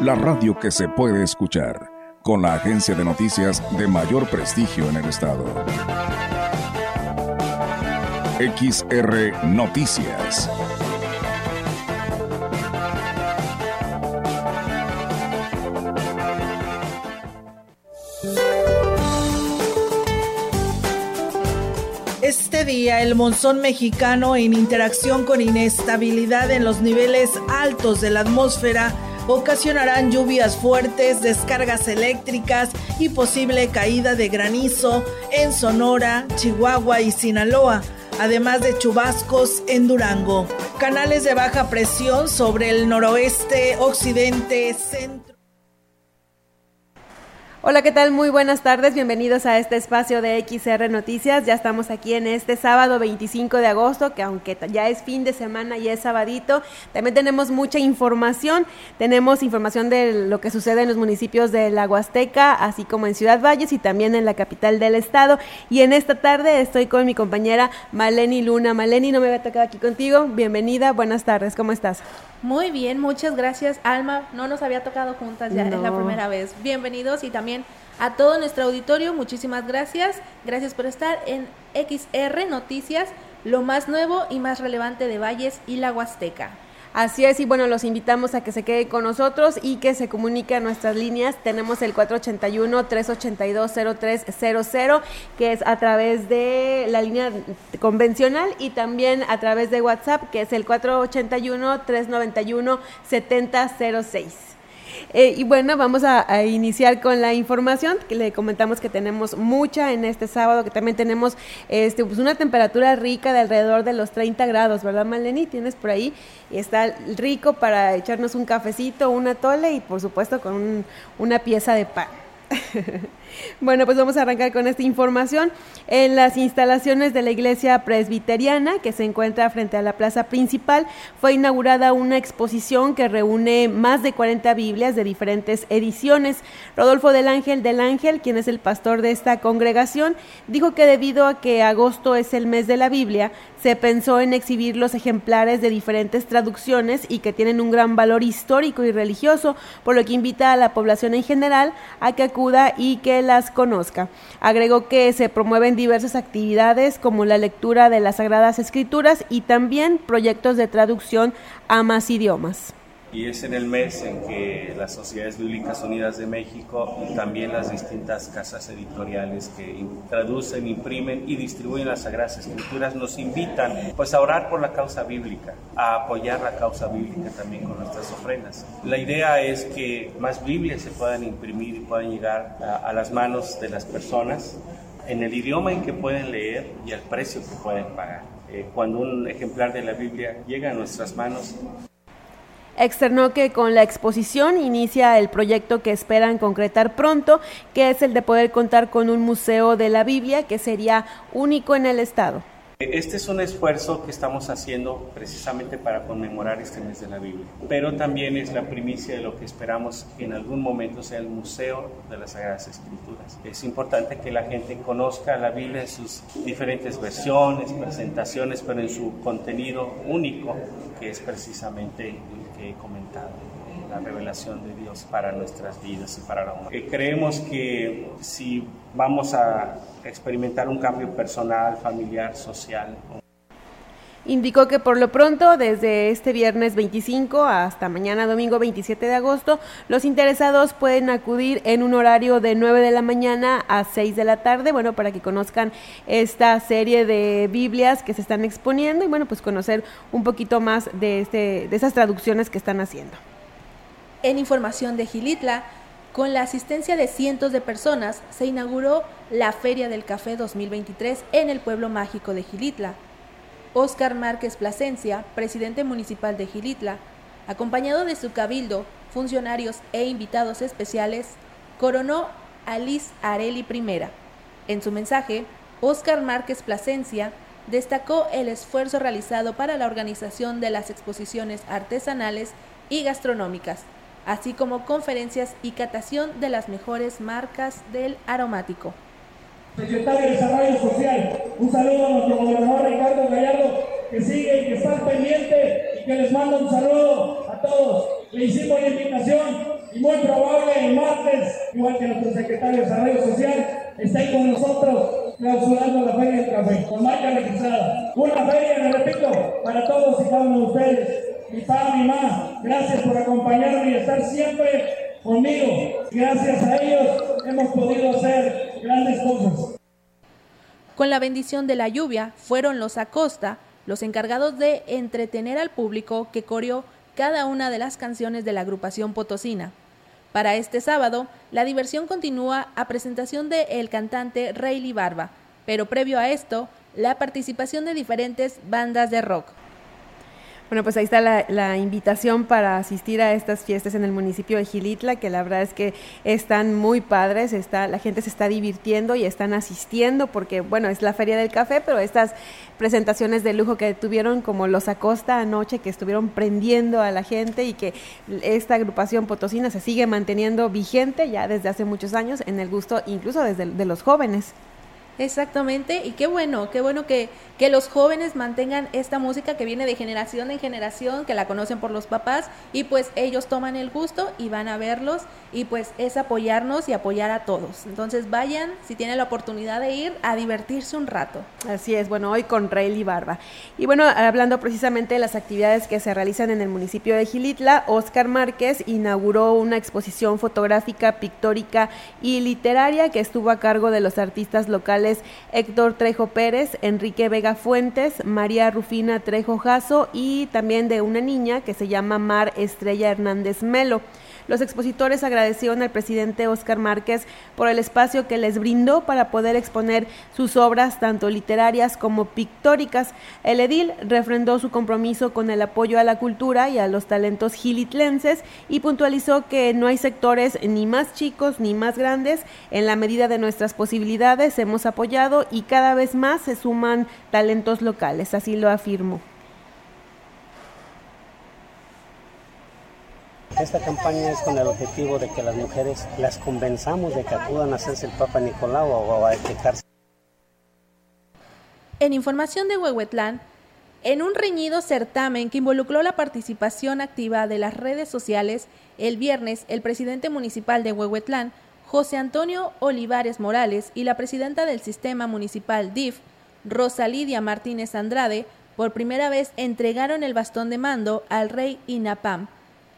la radio que se puede escuchar, con la agencia de noticias de mayor prestigio en el estado. XR Noticias. Este día, el monzón mexicano en interacción con inestabilidad en los niveles altos de la atmósfera ocasionarán lluvias fuertes, descargas eléctricas y posible caída de granizo en Sonora, Chihuahua y Sinaloa, además de chubascos en Durango. Canales de baja presión sobre el noroeste, occidente, centro Hola, ¿qué tal? Muy buenas tardes. Bienvenidos a este espacio de XR Noticias. Ya estamos aquí en este sábado 25 de agosto, que aunque ya es fin de semana y es sabadito, también tenemos mucha información. Tenemos información de lo que sucede en los municipios de la Huasteca, así como en Ciudad Valles y también en la capital del estado. Y en esta tarde estoy con mi compañera Maleni Luna. Maleni, no me había tocado aquí contigo. Bienvenida, buenas tardes. ¿Cómo estás? Muy bien, muchas gracias, Alma. No nos había tocado juntas ya, es la primera vez. Bienvenidos y también a todo nuestro auditorio, muchísimas gracias. Gracias por estar en XR Noticias, lo más nuevo y más relevante de Valles y la Huasteca. Así es, y bueno, los invitamos a que se quede con nosotros y que se comunique a nuestras líneas. Tenemos el 481-382-0300, que es a través de la línea convencional y también a través de WhatsApp, que es el 481-391-7006. Eh, y bueno, vamos a, iniciar con la información, que le comentamos que tenemos mucha en este sábado, que también tenemos este, pues una temperatura rica de alrededor de los 30 grados, ¿verdad, Maleni? Tienes por ahí, está rico para echarnos un cafecito, una tole y por supuesto con una pieza de pan. bueno, pues vamos a arrancar con esta información. En las instalaciones de la iglesia presbiteriana, que se encuentra frente a la plaza principal, fue inaugurada una exposición que reúne más de 40 Biblias de diferentes ediciones. Rodolfo del Ángel del Ángel, quien es el pastor de esta congregación, dijo que debido a que agosto es el mes de la Biblia, se pensó en exhibir los ejemplares de diferentes traducciones y que tienen un gran valor histórico y religioso, por lo que invita a la población en general a que acuda y que las conozca. Agregó que se promueven diversas actividades como la lectura de las Sagradas Escrituras y también proyectos de traducción a más idiomas y es en el mes en que las Sociedades Bíblicas Unidas de México y también las distintas casas editoriales que traducen, imprimen y distribuyen las Sagradas Escrituras nos invitan pues a orar por la causa bíblica, a apoyar la causa bíblica también con nuestras ofrendas. La idea es que más Biblias se puedan imprimir y puedan llegar a, las manos de las personas en el idioma en que pueden leer y al precio que pueden pagar. Eh, cuando un ejemplar de la Biblia llega a nuestras manos, externó que con la exposición inicia el proyecto que esperan concretar pronto, que es el de poder contar con un museo de la Biblia que sería único en el estado. Este es un esfuerzo que estamos haciendo precisamente para conmemorar este mes de la Biblia, pero también es la primicia de lo que esperamos que en algún momento sea el Museo de las Sagradas Escrituras. Es importante que la gente conozca la Biblia en sus diferentes versiones, presentaciones, pero en su contenido único, que es precisamente he comentado la revelación de Dios para nuestras vidas y para la humanidad. Eh, creemos que si vamos a experimentar un cambio personal, familiar, social, Indicó que por lo pronto, desde este viernes 25 hasta mañana domingo 27 de agosto, los interesados pueden acudir en un horario de 9 de la mañana a 6 de la tarde, bueno, para que conozcan esta serie de Biblias que se están exponiendo y bueno, pues conocer un poquito más de, este, de esas traducciones que están haciendo. En información de Gilitla, con la asistencia de cientos de personas, se inauguró la Feria del Café 2023 en el pueblo mágico de Gilitla. Óscar Márquez Plasencia, presidente municipal de Gilitla, acompañado de su cabildo, funcionarios e invitados especiales, coronó a Liz Areli I. En su mensaje, Óscar Márquez Plasencia destacó el esfuerzo realizado para la organización de las exposiciones artesanales y gastronómicas, así como conferencias y catación de las mejores marcas del aromático. Secretario de Desarrollo Social, un saludo a nuestro gobernador Ricardo Gallardo, que sigue y que está pendiente y que les manda un saludo a todos. Le hicimos la invitación y muy probable el martes, igual que nuestro secretario de Desarrollo Social, esté con nosotros clausurando la Feria del Café, con marca registrada. Una feria, me repito, para todos y cada uno de ustedes. Mi papá, mi mamá, gracias por acompañarme y estar siempre conmigo. Gracias a ellos hemos podido hacer grandes cosas. Con la bendición de la lluvia, fueron los Acosta los encargados de entretener al público que coreó cada una de las canciones de la agrupación potosina. Para este sábado, la diversión continúa a presentación de el cantante Rayleigh Barba, pero previo a esto, la participación de diferentes bandas de rock. Bueno, pues ahí está la, invitación para asistir a estas fiestas en el municipio de Gilitla, que la verdad es que están muy padres, está, la gente se está divirtiendo y están asistiendo porque, bueno, es la Feria del Café, pero estas presentaciones de lujo que tuvieron como los Acosta anoche, que estuvieron prendiendo a la gente y que esta agrupación potosina se sigue manteniendo vigente ya desde hace muchos años en el gusto incluso desde de los jóvenes. Exactamente, y qué bueno, qué bueno que, que los jóvenes mantengan esta música que viene de generación en generación, que la conocen por los papás, y pues ellos toman el gusto y van a verlos, y pues es apoyarnos y apoyar a todos. Entonces vayan, si tienen la oportunidad de ir, a divertirse un rato. Así es, bueno, hoy con Rayleigh Barba. Y bueno, hablando precisamente de las actividades que se realizan en el municipio de Gilitla, Oscar Márquez inauguró una exposición fotográfica, pictórica y literaria que estuvo a cargo de los artistas locales Héctor Trejo Pérez, Enrique Vega Fuentes, María Rufina Trejo Jasso y también de una niña que se llama Mar Estrella Hernández Melo. Los expositores agradecieron al presidente Óscar Márquez por el espacio que les brindó para poder exponer sus obras, tanto literarias como pictóricas. El edil refrendó su compromiso con el apoyo a la cultura y a los talentos gilitlenses y puntualizó que no hay sectores ni más chicos ni más grandes. En la medida de nuestras posibilidades hemos apoyado y cada vez más se suman talentos locales, así lo afirmó. Esta campaña es con el objetivo de que las mujeres las convenzamos de que acudan a hacerse el Papa Nicolau o a detectarse. En información de Huehuetlán, en un reñido certamen que involucró la participación activa de las redes sociales, el viernes el presidente municipal de Huehuetlán, José Antonio Olivares Morales, y la presidenta del sistema municipal DIF, Rosa Lidia Martínez Andrade, por primera vez entregaron el bastón de mando al rey Inapam,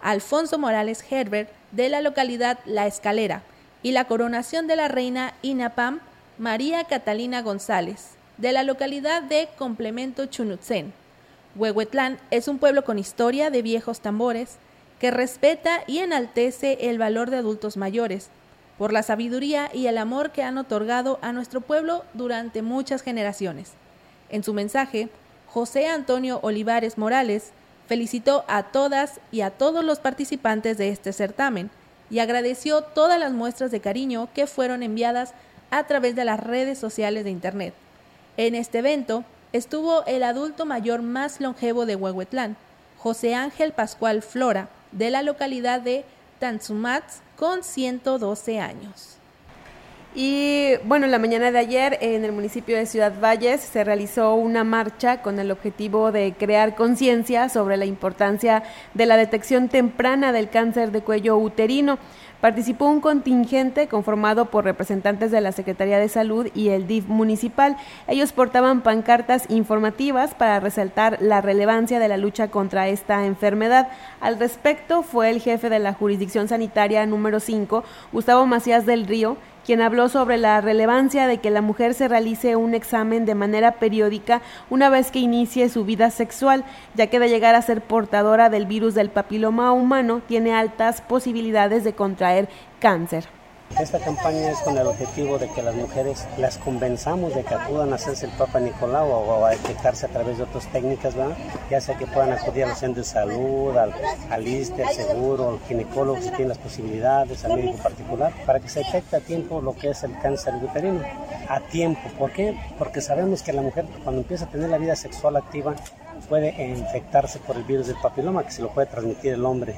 Alfonso Morales Herbert de la localidad La Escalera y la coronación de la reina Inapam María Catalina González de la localidad de Complemento Chunutzen. Huehuetlán es un pueblo con historia de viejos tambores que respeta y enaltece el valor de adultos mayores por la sabiduría y el amor que han otorgado a nuestro pueblo durante muchas generaciones. En su mensaje, José Antonio Olivares Morales felicitó a todas y a todos los participantes de este certamen y agradeció todas las muestras de cariño que fueron enviadas a través de las redes sociales de Internet. En este evento estuvo el adulto mayor más longevo de Huehuetlán, José Ángel Pascual Flora, de la localidad de Tanzumats, con 112 años. Y bueno, la mañana de ayer en el municipio de Ciudad Valles se realizó una marcha con el objetivo de crear conciencia sobre la importancia de la detección temprana del cáncer de cuello uterino. Participó un contingente conformado por representantes de la Secretaría de Salud y el DIF municipal. Ellos portaban pancartas informativas para resaltar la relevancia de la lucha contra esta enfermedad. Al respecto fue el jefe de la jurisdicción sanitaria número 5, Gustavo Macías del Río, quien habló sobre la relevancia de que la mujer se realice un examen de manera periódica una vez que inicie su vida sexual, ya que de llegar a ser portadora del virus del papiloma humano tiene altas posibilidades de contraer cáncer. Esta campaña es con el objetivo de que las mujeres las convenzamos de que acudan a hacerse el Papa Nicolau o, a detectarse a través de otras técnicas, ¿verdad? ya sea que puedan acudir a los centros de salud, al, al ISTE, al seguro, al ginecólogo si tienen las posibilidades, al médico particular, para que se detecte a tiempo lo que es el cáncer uterino. A tiempo, ¿por qué? Porque sabemos que la mujer cuando empieza a tener la vida sexual activa puede infectarse por el virus del papiloma que se lo puede transmitir el hombre.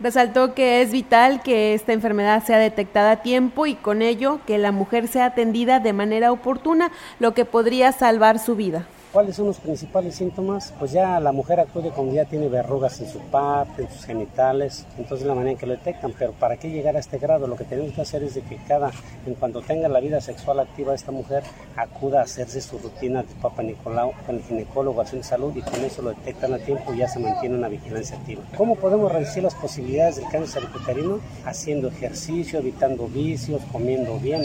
Resaltó que es vital que esta enfermedad sea detectada a tiempo y con ello que la mujer sea atendida de manera oportuna, lo que podría salvar su vida. ¿Cuáles son los principales síntomas? Pues ya la mujer acude cuando ya tiene verrugas en su parte, en sus genitales, entonces la manera en que lo detectan, pero ¿para qué llegar a este grado? Lo que tenemos que hacer es de que cada, en cuanto tenga la vida sexual activa esta mujer, acuda a hacerse su rutina de Papa Nicolau con el ginecólogo, al de salud y con eso lo detectan a tiempo y ya se mantiene una vigilancia activa. ¿Cómo podemos reducir las posibilidades del cáncer uterino? Haciendo ejercicio, evitando vicios, comiendo bien,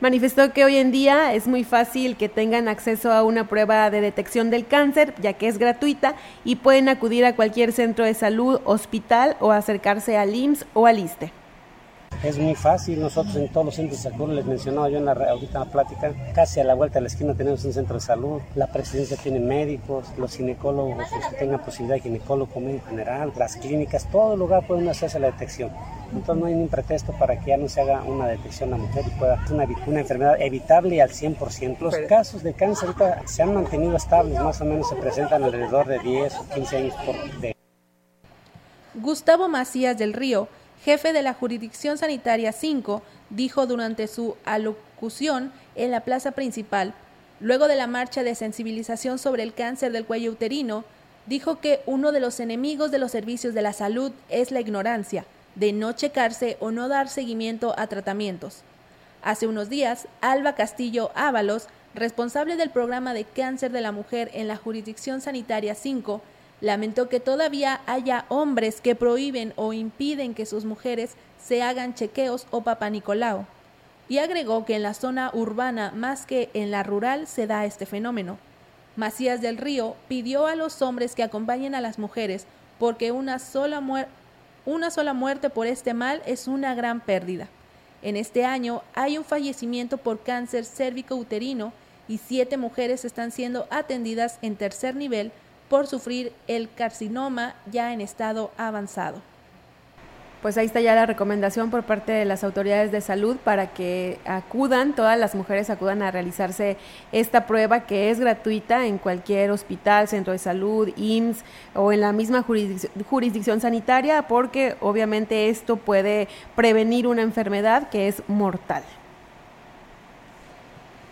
Manifestó que hoy en día es muy fácil que tengan acceso a una prueba de detección del cáncer, ya que es gratuita y pueden acudir a cualquier centro de salud, hospital o acercarse al IMSS o al ISTE. Es muy fácil, nosotros en todos los centros de salud, les mencionaba yo en la, ahorita en la plática, casi a la vuelta de la esquina tenemos un centro de salud, la presidencia tiene médicos, los ginecólogos, los que tengan posibilidad de ginecólogo en general, las clínicas, todo lugar pueden hacerse la detección. Entonces no hay ningún pretexto para que ya no se haga una detección a la mujer y pueda ser una, una enfermedad evitable al 100%. Los casos de cáncer ahorita se han mantenido estables, más o menos se presentan alrededor de 10 o 15 años por de Gustavo Macías del Río jefe de la Jurisdicción Sanitaria 5, dijo durante su alocución en la plaza principal, luego de la marcha de sensibilización sobre el cáncer del cuello uterino, dijo que uno de los enemigos de los servicios de la salud es la ignorancia, de no checarse o no dar seguimiento a tratamientos. Hace unos días, Alba Castillo Ábalos, responsable del programa de cáncer de la mujer en la Jurisdicción Sanitaria 5, Lamentó que todavía haya hombres que prohíben o impiden que sus mujeres se hagan chequeos o papanicolao. Y agregó que en la zona urbana más que en la rural se da este fenómeno. Macías del Río pidió a los hombres que acompañen a las mujeres porque una sola, una sola muerte por este mal es una gran pérdida. En este año hay un fallecimiento por cáncer cérvico-uterino y siete mujeres están siendo atendidas en tercer nivel por sufrir el carcinoma ya en estado avanzado. Pues ahí está ya la recomendación por parte de las autoridades de salud para que acudan, todas las mujeres acudan a realizarse esta prueba que es gratuita en cualquier hospital, centro de salud, IMSS o en la misma jurisdicción sanitaria, porque obviamente esto puede prevenir una enfermedad que es mortal.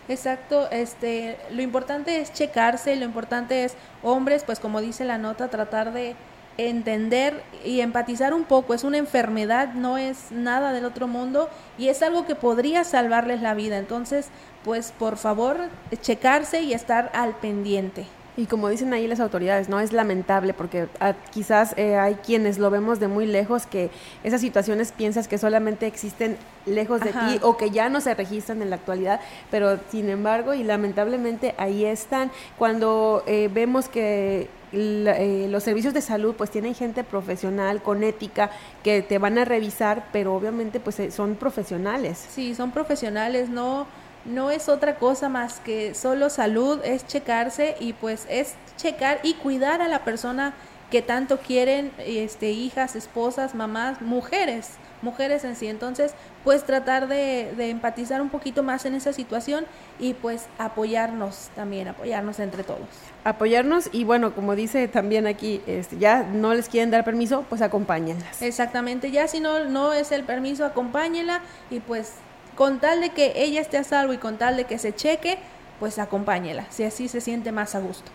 Exacto, este, lo importante es checarse, lo importante es, hombres, pues como dice la nota, tratar de entender y empatizar un poco. Es una enfermedad, no es nada del otro mundo y es algo que podría salvarles la vida. Entonces, pues por favor, checarse y estar al pendiente. Y como dicen ahí las autoridades, no es lamentable porque ah, quizás eh, hay quienes lo vemos de muy lejos que esas situaciones piensas que solamente existen lejos de ti o que ya no se registran en la actualidad, pero sin embargo y lamentablemente ahí están. Cuando eh, vemos que eh, los servicios de salud pues tienen gente profesional con ética que te van a revisar, pero obviamente pues son profesionales. Sí, son profesionales, no no es otra cosa más que solo salud, es checarse y pues es checar y cuidar a la persona que tanto quieren, este, hijas, esposas, mamás, mujeres, mujeres en sí. Entonces, pues tratar de, de, empatizar un poquito más en esa situación y pues apoyarnos también, apoyarnos entre todos. Apoyarnos y bueno, como dice también aquí, este, ya no les quieren dar permiso, pues acompáñenlas. Exactamente, ya si no, no es el permiso, acompáñenla y pues con tal de que ella esté a salvo y con tal de que se cheque, pues acompáñela, si así se siente más a gusto.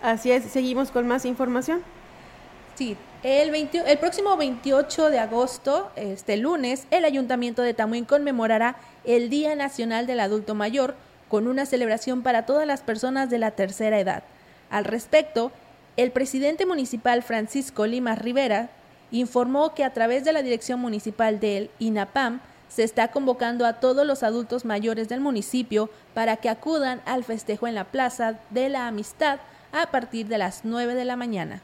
Así es, seguimos con más información. Sí, el, el próximo 28 de agosto, este lunes, el Ayuntamiento de Tamuín conmemorará el Día Nacional del Adulto Mayor con una celebración para todas las personas de la tercera edad. Al respecto, el presidente municipal Francisco Lima Rivera informó que a través de la Dirección Municipal del INAPAM se está convocando a todos los adultos mayores del municipio para que acudan al festejo en la Plaza de la Amistad a partir de las 9 de la mañana.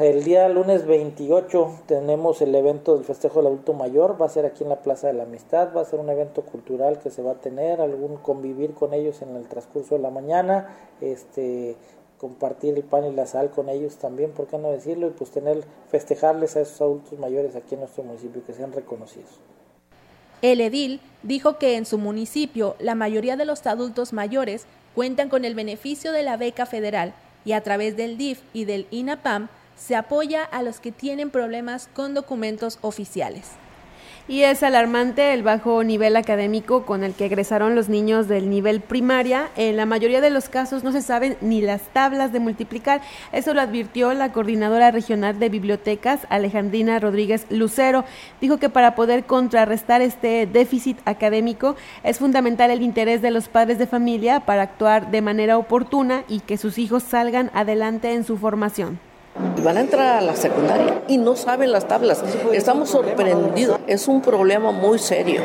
El día lunes 28 tenemos el evento del festejo del adulto mayor, va a ser aquí en la Plaza de la Amistad, va a ser un evento cultural que se va a tener, algún convivir con ellos en el transcurso de la mañana, este compartir el pan y la sal con ellos también, por qué no decirlo, y pues tener festejarles a esos adultos mayores aquí en nuestro municipio que sean reconocidos. El edil dijo que en su municipio la mayoría de los adultos mayores cuentan con el beneficio de la beca federal y a través del DIF y del INAPAM se apoya a los que tienen problemas con documentos oficiales. Y es alarmante el bajo nivel académico con el que egresaron los niños del nivel primaria. En la mayoría de los casos no se saben ni las tablas de multiplicar. Eso lo advirtió la coordinadora regional de bibliotecas, Alejandrina Rodríguez Lucero. Dijo que para poder contrarrestar este déficit académico es fundamental el interés de los padres de familia para actuar de manera oportuna y que sus hijos salgan adelante en su formación van a entrar a la secundaria y no saben las tablas. Estamos sorprendidos. Es un problema muy serio.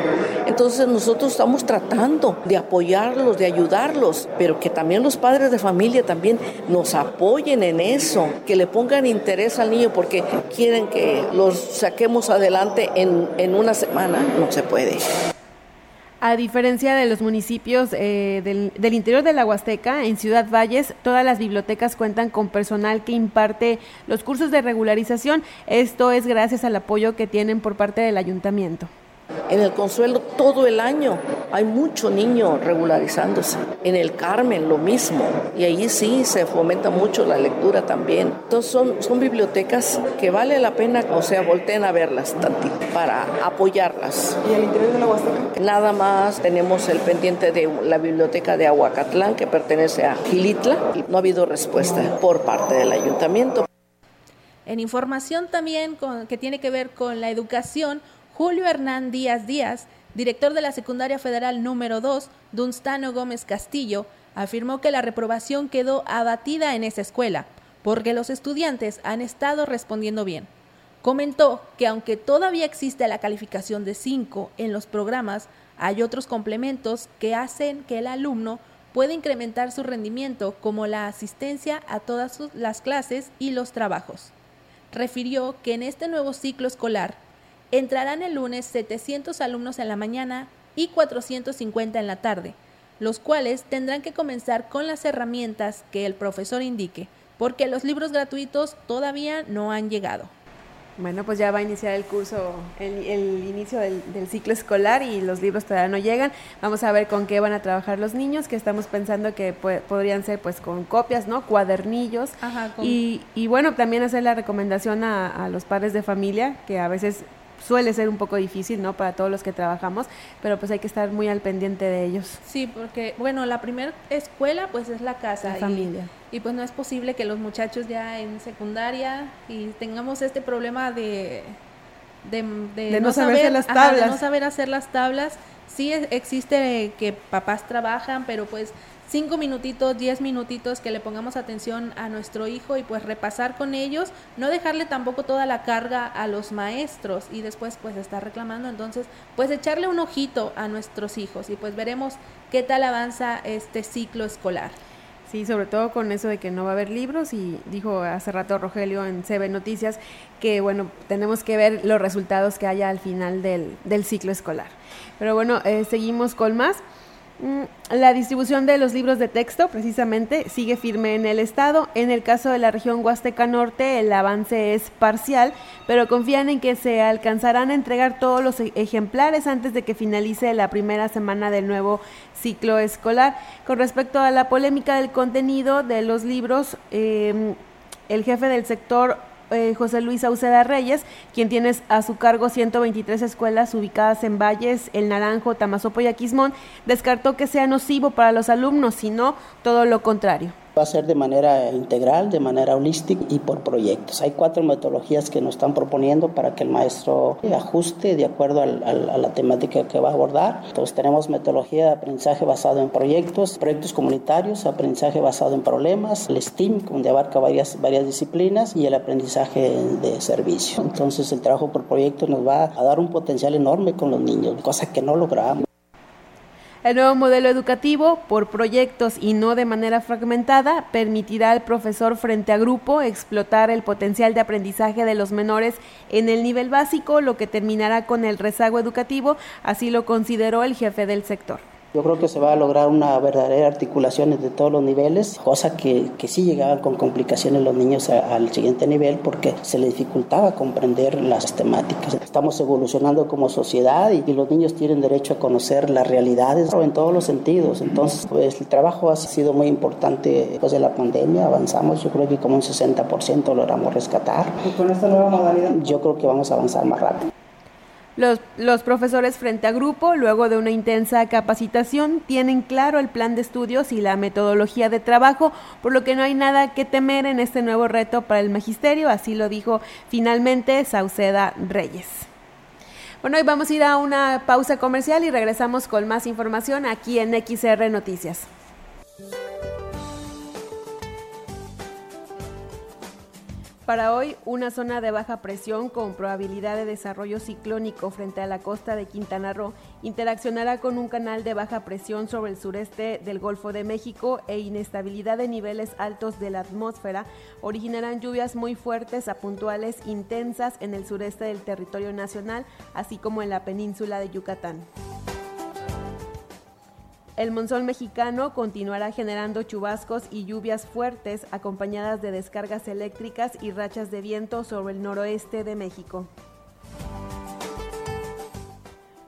Entonces nosotros estamos tratando de apoyarlos, de ayudarlos, pero que también los padres de familia también nos apoyen en eso, que le pongan interés al niño porque quieren que los saquemos adelante en, en una semana. No se puede. A diferencia de los municipios eh, del, interior de la Huasteca, en Ciudad Valles, todas las bibliotecas cuentan con personal que imparte los cursos de regularización. Esto es gracias al apoyo que tienen por parte del ayuntamiento. En el Consuelo todo el año hay mucho niño regularizándose. En el Carmen lo mismo. Y ahí sí se fomenta mucho la lectura también. Entonces son, son bibliotecas que vale la pena, o sea, volteen a verlas tantito para apoyarlas. ¿Y el interior de la Huasteca? Nada más tenemos el pendiente de la biblioteca de Aguacatlán que pertenece a Gilitla y no ha habido respuesta por parte del ayuntamiento. En información también que tiene que ver con la educación, Julio Hernán Díaz Díaz, director de la Secundaria Federal número 2, Dunstano Gómez Castillo, afirmó que la reprobación quedó abatida en esa escuela, porque los estudiantes han estado respondiendo bien. Comentó que aunque todavía existe la calificación de 5 en los programas, hay otros complementos que hacen que el alumno pueda incrementar su rendimiento, como la asistencia a todas las clases y los trabajos. Refirió que en este nuevo ciclo escolar Entrarán el lunes 700 alumnos en la mañana y 450 en la tarde, los cuales tendrán que comenzar con las herramientas que el profesor indique, porque los libros gratuitos todavía no han llegado. Bueno, pues ya va a iniciar el curso, el, inicio del, ciclo escolar y los libros todavía no llegan. Vamos a ver con qué van a trabajar los niños, que estamos pensando que podrían ser pues con copias, ¿no? Cuadernillos. y, bueno, también hacer la recomendación a los padres de familia, que a veces suele ser un poco difícil, ¿no? Para todos los que trabajamos, pero pues hay que estar muy al pendiente de ellos. Sí, porque, bueno, la primera escuela pues es la casa. La familia. Y, pues no es posible que los muchachos ya en secundaria y tengamos este problema de... De, no, saber, las tablas. de no saber hacer las tablas. Sí existe que papás trabajan, pero pues cinco minutitos, diez minutitos que le pongamos atención a nuestro hijo y pues repasar con ellos, no dejarle tampoco toda la carga a los maestros y después pues estar reclamando, entonces pues echarle un ojito a nuestros hijos y pues veremos qué tal avanza este ciclo escolar. Sí, sobre todo con eso de que no va a haber libros y dijo hace rato Rogelio en CB Noticias que bueno, tenemos que ver los resultados que haya al final del, del ciclo escolar. Pero bueno, eh, seguimos con más. Mm, la distribución de los libros de texto, precisamente, sigue firme en el Estado. En el caso de la región Huasteca Norte, el avance es parcial, pero confían en que se alcanzarán a entregar todos los e-, ejemplares antes de que finalice la primera semana del nuevo ciclo escolar. Con respecto a la polémica del contenido de los libros, em, el jefe del sector eh, José Luis Auceda Reyes, quien tiene a su cargo 123 escuelas ubicadas en Valles, El Naranjo, Tamazopo y Aquismón, descartó que sea nocivo para los alumnos, sino todo lo contrario. Va a ser de manera integral, de manera holística y por proyectos. Hay cuatro metodologías que nos están proponiendo para que el maestro ajuste de acuerdo a la temática que va a abordar. Entonces tenemos metodología de aprendizaje basado en proyectos, proyectos comunitarios, aprendizaje basado en problemas, el STEAM, donde abarca varias, disciplinas, y el aprendizaje de servicio. Entonces el trabajo por proyectos nos va a dar un potencial enorme con los niños, cosa que no logramos. El nuevo modelo educativo, por proyectos y no de manera fragmentada, permitirá al profesor frente a grupo explotar el potencial de aprendizaje de los menores en el nivel básico, lo que terminará con el rezago educativo, así lo consideró el jefe del sector. Yo creo que se va a lograr una verdadera articulación de todos los niveles, cosa que, que sí llegaban con complicaciones los niños al siguiente nivel porque se les dificultaba comprender las temáticas. Estamos evolucionando como sociedad y, los niños tienen derecho a conocer las realidades en todos los sentidos. Entonces, pues el trabajo ha sido muy importante después de la pandemia, avanzamos, yo creo que como un 60% logramos rescatar. ¿Y con esta nueva modalidad? Yo creo que vamos a avanzar más rápido. Los, profesores frente a grupo, luego de una intensa capacitación, tienen claro el plan de estudios y la metodología de trabajo, por lo que no hay nada que temer en este nuevo reto para el magisterio, así lo dijo finalmente Sauceda Reyes. Bueno, hoy vamos a ir a una pausa comercial y regresamos con más información aquí en XR Noticias. Para hoy, una zona de baja presión con probabilidad de desarrollo ciclónico frente a la costa de Quintana Roo interaccionará con un canal de baja presión sobre el sureste del Golfo de México e inestabilidad de niveles altos de la atmósfera originarán lluvias muy fuertes a puntuales intensas en el sureste del territorio nacional, así como en la península de Yucatán. El monzón mexicano continuará generando chubascos y lluvias fuertes acompañadas de descargas eléctricas y rachas de viento sobre el noroeste de México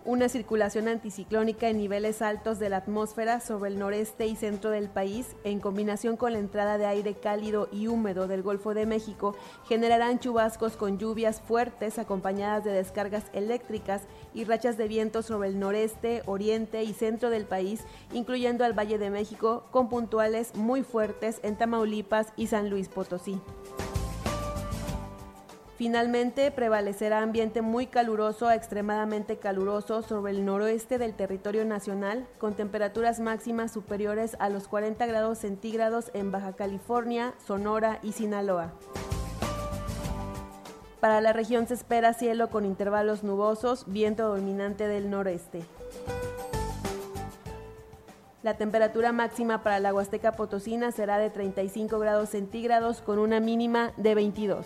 una circulación anticiclónica en niveles altos de la atmósfera sobre el noreste y centro del país, en combinación con la entrada de aire cálido y húmedo del Golfo de México, generarán chubascos con lluvias fuertes acompañadas de descargas eléctricas y rachas de viento sobre el noreste, oriente y centro del país, incluyendo al Valle de México, con puntuales muy fuertes en Tamaulipas y San Luis Potosí. Finalmente, prevalecerá ambiente muy caluroso a extremadamente caluroso sobre el noroeste del territorio nacional, con temperaturas máximas superiores a los 40 grados centígrados en Baja California, Sonora y Sinaloa. Para la región se espera cielo con intervalos nubosos, viento dominante del noreste. La temperatura máxima para la Huasteca Potosina será de 35 grados centígrados con una mínima de 22.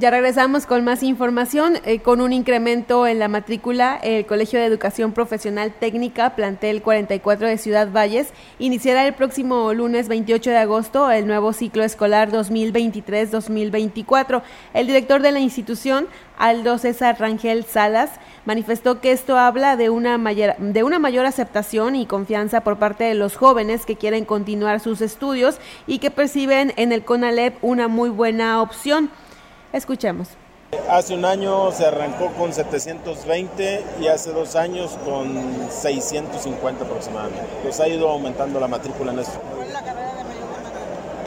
Ya regresamos con más información. Eh, con un incremento en la matrícula, el Colegio de Educación Profesional Técnica, plantel 44 de Ciudad Valles, iniciará el próximo lunes 28 de agosto el nuevo ciclo escolar 2023-2024. El director de la institución, Aldo César Rangel Salas, manifestó que esto habla de una, mayor, de una mayor aceptación y confianza por parte de los jóvenes que quieren continuar sus estudios y que perciben en el CONALEP una muy buena opción. Escuchemos. Hace un año se arrancó con 720 y hace dos años con 650 aproximadamente. Pues ha ido aumentando la matrícula en esto.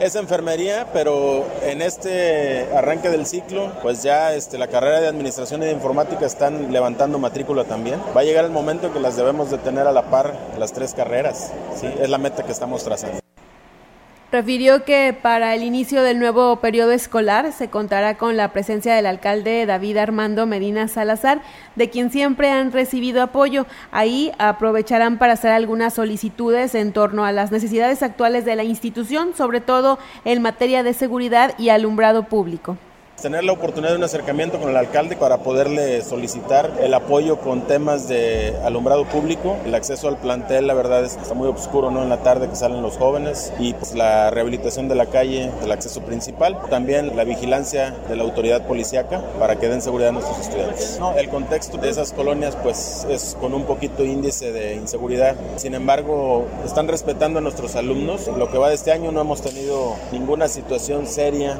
Es enfermería, pero en este arranque del ciclo, pues ya este, la carrera de administración y de informática están levantando matrícula también. Va a llegar el momento que las debemos de tener a la par las tres carreras. ¿sí? Es la meta que estamos trazando. Refirió que para el inicio del nuevo periodo escolar se contará con la presencia del alcalde David Armando Medina Salazar, de quien siempre han recibido apoyo. Ahí aprovecharán para hacer algunas solicitudes en torno a las necesidades actuales de la institución, sobre todo en materia de seguridad y alumbrado público tener la oportunidad de un acercamiento con el alcalde para poderle solicitar el apoyo con temas de alumbrado público. El acceso al plantel, la verdad, es que está muy oscuro ¿no? en la tarde que salen los jóvenes y pues, la rehabilitación de la calle, del acceso principal. También la vigilancia de la autoridad policíaca para que den seguridad a nuestros estudiantes. El contexto de esas colonias pues es con un poquito índice de inseguridad. Sin embargo, están respetando a nuestros alumnos. Lo que va de este año no hemos tenido ninguna situación seria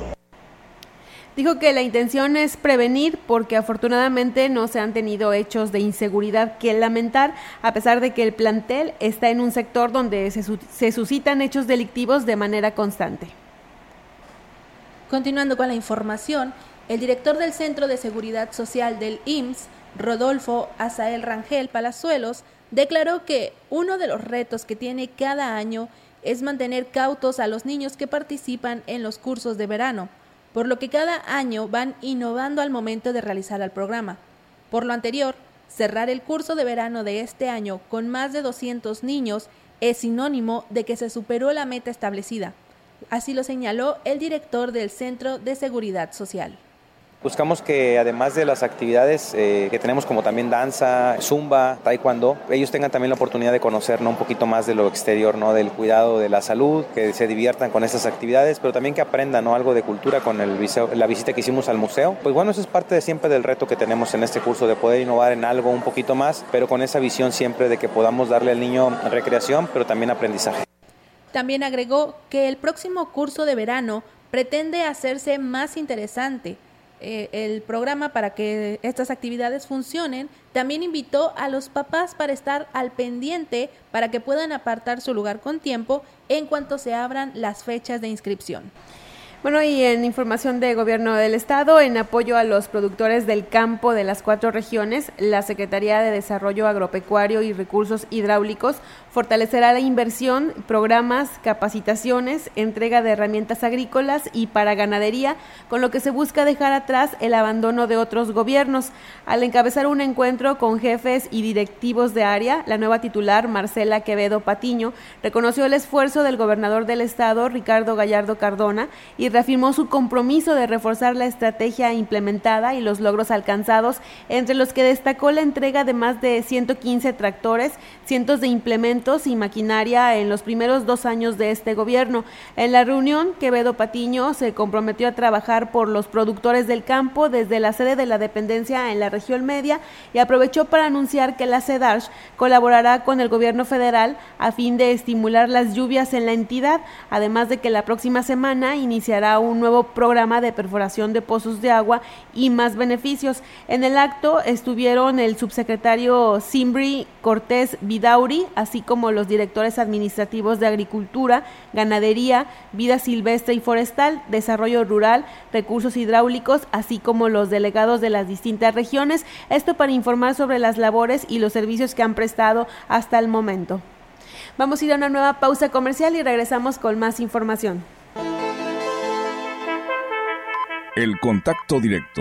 Dijo que la intención es prevenir porque afortunadamente no se han tenido hechos de inseguridad que lamentar, a pesar de que el plantel está en un sector donde se, suscitan hechos delictivos de manera constante. Continuando con la información, el director del Centro de Seguridad Social del IMSS, Rodolfo Azael Rangel Palazuelos, declaró que uno de los retos que tiene cada año es mantener cautos a los niños que participan en los cursos de verano por lo que cada año van innovando al momento de realizar el programa. Por lo anterior, cerrar el curso de verano de este año con más de 200 niños es sinónimo de que se superó la meta establecida. Así lo señaló el director del Centro de Seguridad Social. Buscamos que además de las actividades eh, que tenemos como también danza, zumba, taekwondo, ellos tengan también la oportunidad de conocer un poquito más de lo exterior, ¿no? del cuidado de la salud, que se diviertan con estas actividades, pero también que aprendan ¿no? algo de cultura con la visita que hicimos al museo. Pues bueno, eso es parte siempre del reto que tenemos en este curso, de poder innovar en algo un poquito más, pero con esa visión siempre de que podamos darle al niño recreación, pero también aprendizaje. También agregó que el próximo curso de verano pretende hacerse más interesante eh, el programa para que estas actividades funcionen, también invitó a los papás para estar al pendiente para que puedan apartar su lugar con tiempo en cuanto se abran las fechas de inscripción. Bueno, y en información de Gobierno del Estado, en apoyo a los productores del campo de las cuatro regiones, la Secretaría de Desarrollo Agropecuario y Recursos Hidráulicos fortalecerá la inversión, programas, capacitaciones, entrega de herramientas agrícolas y para ganadería, con lo que se busca dejar atrás el abandono de otros gobiernos. Al encabezar un encuentro con jefes y directivos de área, la nueva titular, Marcela Quevedo Patiño, reconoció el esfuerzo del gobernador del Estado, Ricardo Gallardo Cardona, y reafirmó su compromiso de reforzar la estrategia implementada y los logros alcanzados, entre los que destacó la entrega de más de 115 tractores, cientos de implementos y maquinaria en los primeros dos años de este gobierno. En la reunión, Quevedo Patiño se comprometió a trabajar por los productores del campo desde la sede de la dependencia en la región media y aprovechó para anunciar que la CEDARS colaborará con el gobierno federal a fin de estimular las lluvias en la entidad, además de que la próxima semana iniciará un nuevo programa de perforación de pozos de agua y más beneficios. En el acto estuvieron el subsecretario Simbri Cortés Vidauri, así como los directores administrativos de Agricultura, Ganadería, Vida Silvestre y Forestal, Desarrollo Rural, Recursos Hidráulicos, así como los delegados de las distintas regiones, esto para informar sobre las labores y los servicios que han prestado hasta el momento. Vamos a ir a una nueva pausa comercial y regresamos con más información. El contacto directo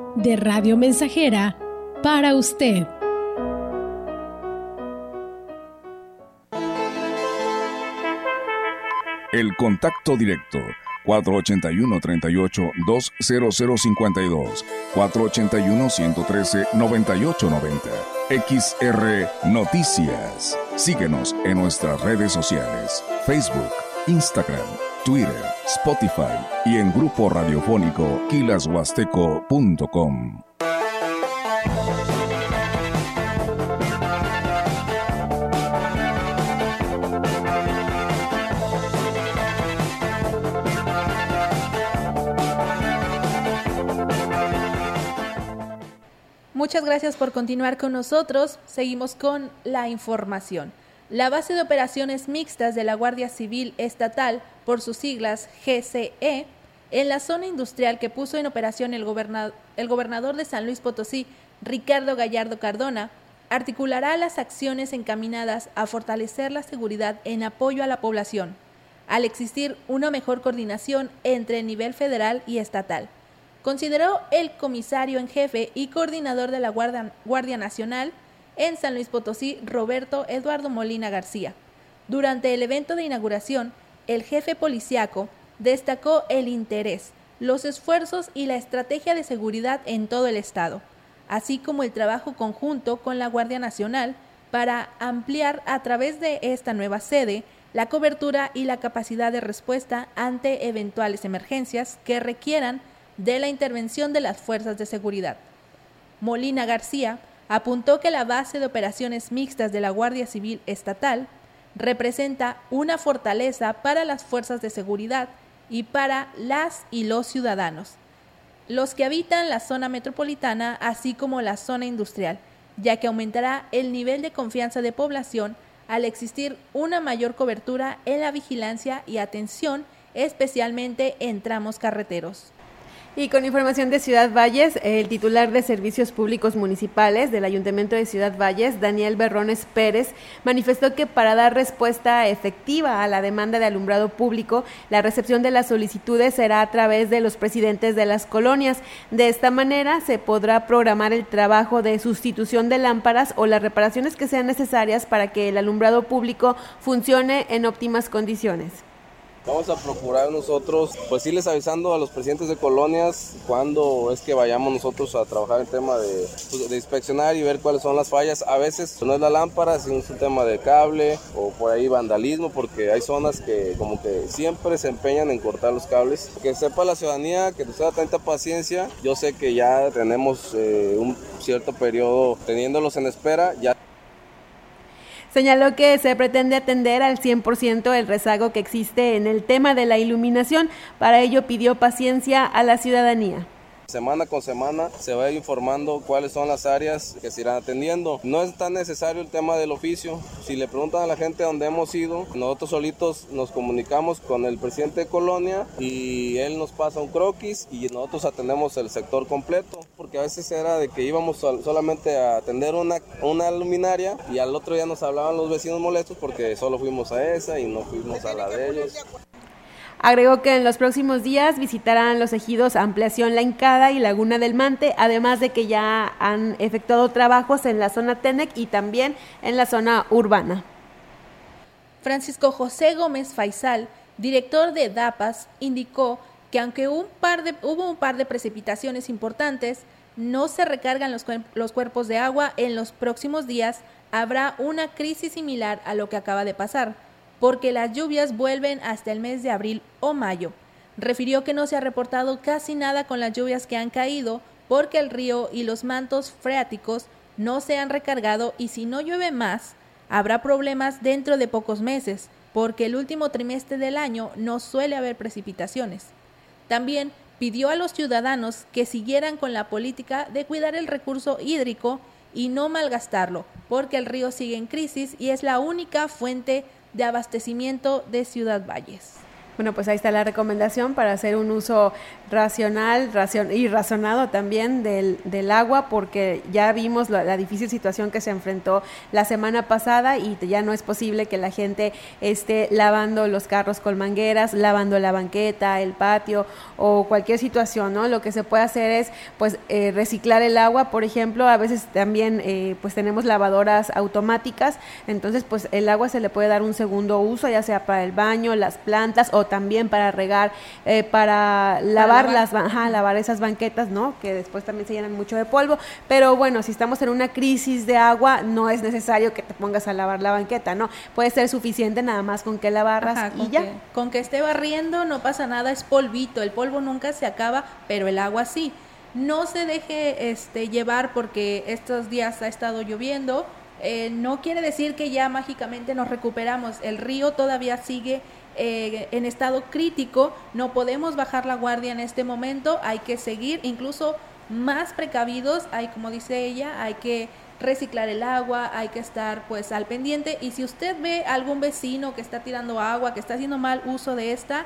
de Radio Mensajera para usted. El contacto directo 481-38-20052, 481-113-9890. XR Noticias. Síguenos en nuestras redes sociales, Facebook, Instagram, Twitter, Spotify y en grupo radiofónico kilashuasteco.com. Muchas gracias por continuar con nosotros. Seguimos con la información. La base de operaciones mixtas de la Guardia Civil Estatal, por sus siglas GCE, en la zona industrial que puso en operación el, gobernador de San Luis Potosí, Ricardo Gallardo Cardona, articulará las acciones encaminadas a fortalecer la seguridad en apoyo a la población, al existir una mejor coordinación entre el nivel federal y estatal. Consideró el comisario en jefe y coordinador de la Guardia, Guardia Nacional en San Luis Potosí, Roberto Eduardo Molina García. Durante el evento de inauguración, el jefe policiaco destacó el interés, los esfuerzos y la estrategia de seguridad en todo el estado, así como el trabajo conjunto con la Guardia Nacional para ampliar a través de esta nueva sede la cobertura y la capacidad de respuesta ante eventuales emergencias que requieran de la intervención de las fuerzas de seguridad. Molina García apuntó que la base de operaciones mixtas de la Guardia Civil Estatal representa una fortaleza para las fuerzas de seguridad y para las y los ciudadanos, los que habitan la zona metropolitana así como la zona industrial, ya que aumentará el nivel de confianza de población al existir una mayor cobertura en la vigilancia y atención, especialmente en tramos carreteros. Y con información de Ciudad Valles, el titular de Servicios Públicos Municipales del Ayuntamiento de Ciudad Valles, Daniel Berrones Pérez, manifestó que para dar respuesta efectiva a la demanda de alumbrado público, la recepción de las solicitudes será a través de los presidentes de las colonias. De esta manera se podrá programar el trabajo de sustitución de lámparas o las reparaciones que sean necesarias para que el alumbrado público funcione en óptimas condiciones. Vamos a procurar nosotros, pues irles avisando a los presidentes de colonias cuando es que vayamos nosotros a trabajar el tema de, pues, de, inspeccionar y ver cuáles son las fallas. A veces no es la lámpara, sino es un tema de cable o por ahí vandalismo, porque hay zonas que como que siempre se empeñan en cortar los cables. Que sepa la ciudadanía, que tenga tanta paciencia. Yo sé que ya tenemos eh, un cierto periodo teniéndolos en espera. Ya Señaló que se pretende atender al 100% el rezago que existe en el tema de la iluminación. Para ello pidió paciencia a la ciudadanía. Semana con semana se va informando cuáles son las áreas que se irán atendiendo. No es tan necesario el tema del oficio. Si le preguntan a la gente dónde hemos ido, nosotros solitos nos comunicamos con el presidente de Colonia y él nos pasa un croquis y nosotros atendemos el sector completo. Porque a veces era de que íbamos solamente a atender una, una luminaria y al otro día nos hablaban los vecinos molestos porque solo fuimos a esa y no fuimos a la de ellos. Agregó que en los próximos días visitarán los ejidos Ampliación La Incada y Laguna del Mante, además de que ya han efectuado trabajos en la zona Tenec y también en la zona urbana. Francisco José Gómez Faisal, director de DAPAS, indicó que aunque un par de, hubo un par de precipitaciones importantes, no se recargan los, los cuerpos de agua en los próximos días, habrá una crisis similar a lo que acaba de pasar porque las lluvias vuelven hasta el mes de abril o mayo. Refirió que no se ha reportado casi nada con las lluvias que han caído porque el río y los mantos freáticos no se han recargado y si no llueve más, habrá problemas dentro de pocos meses, porque el último trimestre del año no suele haber precipitaciones. También pidió a los ciudadanos que siguieran con la política de cuidar el recurso hídrico y no malgastarlo, porque el río sigue en crisis y es la única fuente de abastecimiento de Ciudad Valles. Bueno, pues ahí está la recomendación para hacer un uso racional y razonado también del, agua, porque ya vimos la, difícil situación que se enfrentó la semana pasada y ya no es posible que la gente esté lavando los carros con mangueras, lavando la banqueta, el patio o cualquier situación, ¿no? Lo que se puede hacer es, pues, eh, reciclar el agua, por ejemplo, a veces también, eh, pues, tenemos lavadoras automáticas, entonces, pues, el agua se le puede dar un segundo uso, ya sea para el baño, las plantas o también para regar, eh, para lavar las, lavar esas banquetas, ¿no? Que después también se llenan mucho de polvo. Pero bueno, si estamos en una crisis de agua, no es necesario que te pongas a lavar la banqueta, ¿no? Puede ser suficiente nada más con que la barras y ya. con que esté barriendo no pasa nada, es polvito. El polvo nunca se acaba, pero el agua sí. No se deje este, llevar porque estos días ha estado lloviendo. Eh, no quiere decir que ya mágicamente nos recuperamos. El río todavía sigue eh, en estado crítico, no podemos bajar la guardia en este momento, hay que seguir incluso más precavidos, hay como dice ella, hay que reciclar el agua, hay que estar pues al pendiente y si usted ve algún vecino que está tirando agua, que está haciendo mal uso de esta,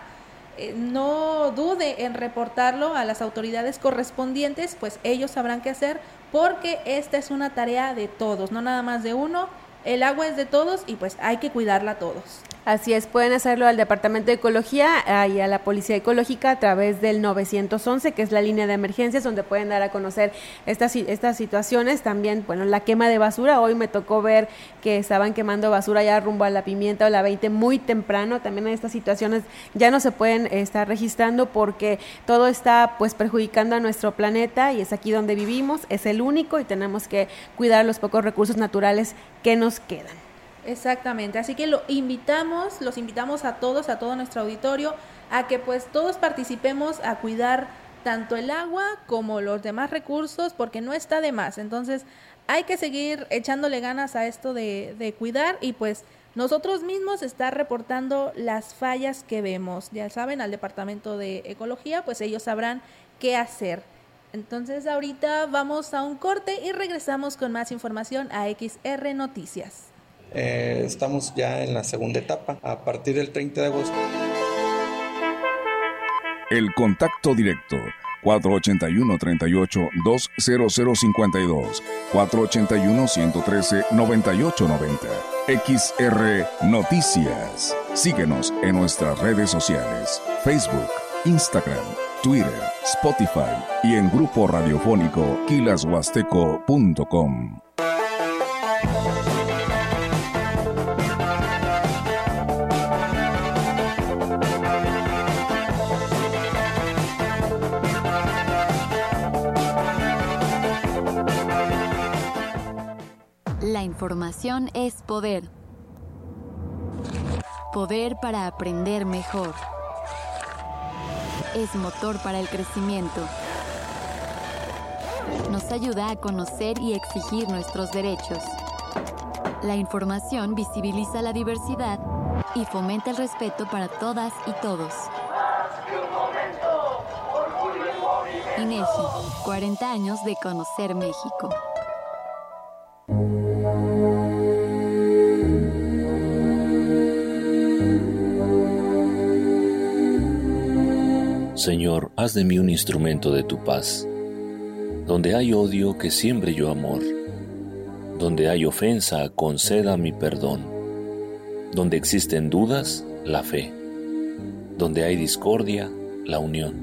eh, no dude en reportarlo a las autoridades correspondientes, pues ellos sabrán qué hacer porque esta es una tarea de todos, no nada más de uno. El agua es de todos y pues hay que cuidarla todos. Así es, pueden hacerlo al Departamento de Ecología y a la Policía Ecológica a través del 911, que es la línea de emergencias donde pueden dar a conocer estas, estas situaciones. También, bueno, la quema de basura. Hoy me tocó ver que estaban quemando basura ya rumbo a la pimienta o la 20 muy temprano. También estas situaciones ya no se pueden estar registrando porque todo está pues perjudicando a nuestro planeta y es aquí donde vivimos, es el único y tenemos que cuidar los pocos recursos naturales que nos quedan. Exactamente, así que lo invitamos, los invitamos a todos, a todo nuestro auditorio, a que pues todos participemos a cuidar tanto el agua como los demás recursos, porque no está de más. Entonces hay que seguir echándole ganas a esto de, de cuidar y pues nosotros mismos estar reportando las fallas que vemos. Ya saben, al Departamento de Ecología, pues ellos sabrán qué hacer. Entonces ahorita vamos a un corte y regresamos con más información a XR Noticias. Eh, estamos ya en la segunda etapa, a partir del 30 de agosto. El contacto directo 481 38 20052 481 113 9890 XR Noticias. Síguenos en nuestras redes sociales: Facebook, Instagram, Twitter, Spotify y en grupo radiofónico kilashuasteco.com. información es poder. Poder para aprender mejor. Es motor para el crecimiento. Nos ayuda a conocer y exigir nuestros derechos. La información visibiliza la diversidad y fomenta el respeto para todas y todos. INEGI, 40 años de conocer México. Señor, haz de mí un instrumento de tu paz. Donde hay odio, que siembre yo amor. Donde hay ofensa, conceda mi perdón. Donde existen dudas, la fe. Donde hay discordia, la unión.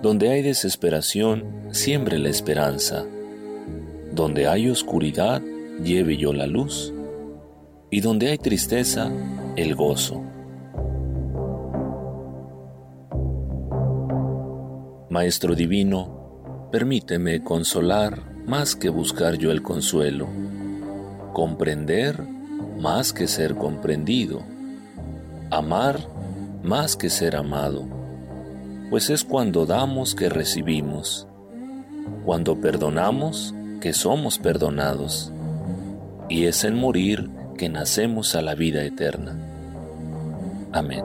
Donde hay desesperación, siembre la esperanza. Donde hay oscuridad, lleve yo la luz. Y donde hay tristeza, el gozo. Maestro Divino, permíteme consolar más que buscar yo el consuelo, comprender más que ser comprendido, amar más que ser amado, pues es cuando damos que recibimos, cuando perdonamos que somos perdonados, y es en morir que nacemos a la vida eterna. Amén.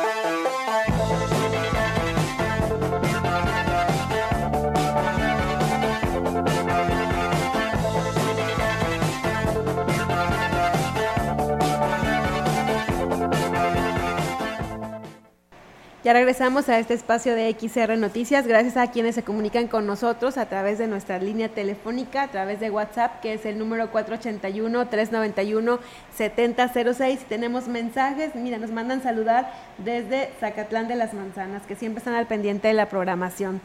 Ya regresamos a este espacio de XR Noticias, gracias a quienes se comunican con nosotros a través de nuestra línea telefónica, a través de WhatsApp, que es el número 481-391-7006. Tenemos mensajes, mira, nos mandan saludar desde Zacatlán de las Manzanas, que siempre están al pendiente de la programación.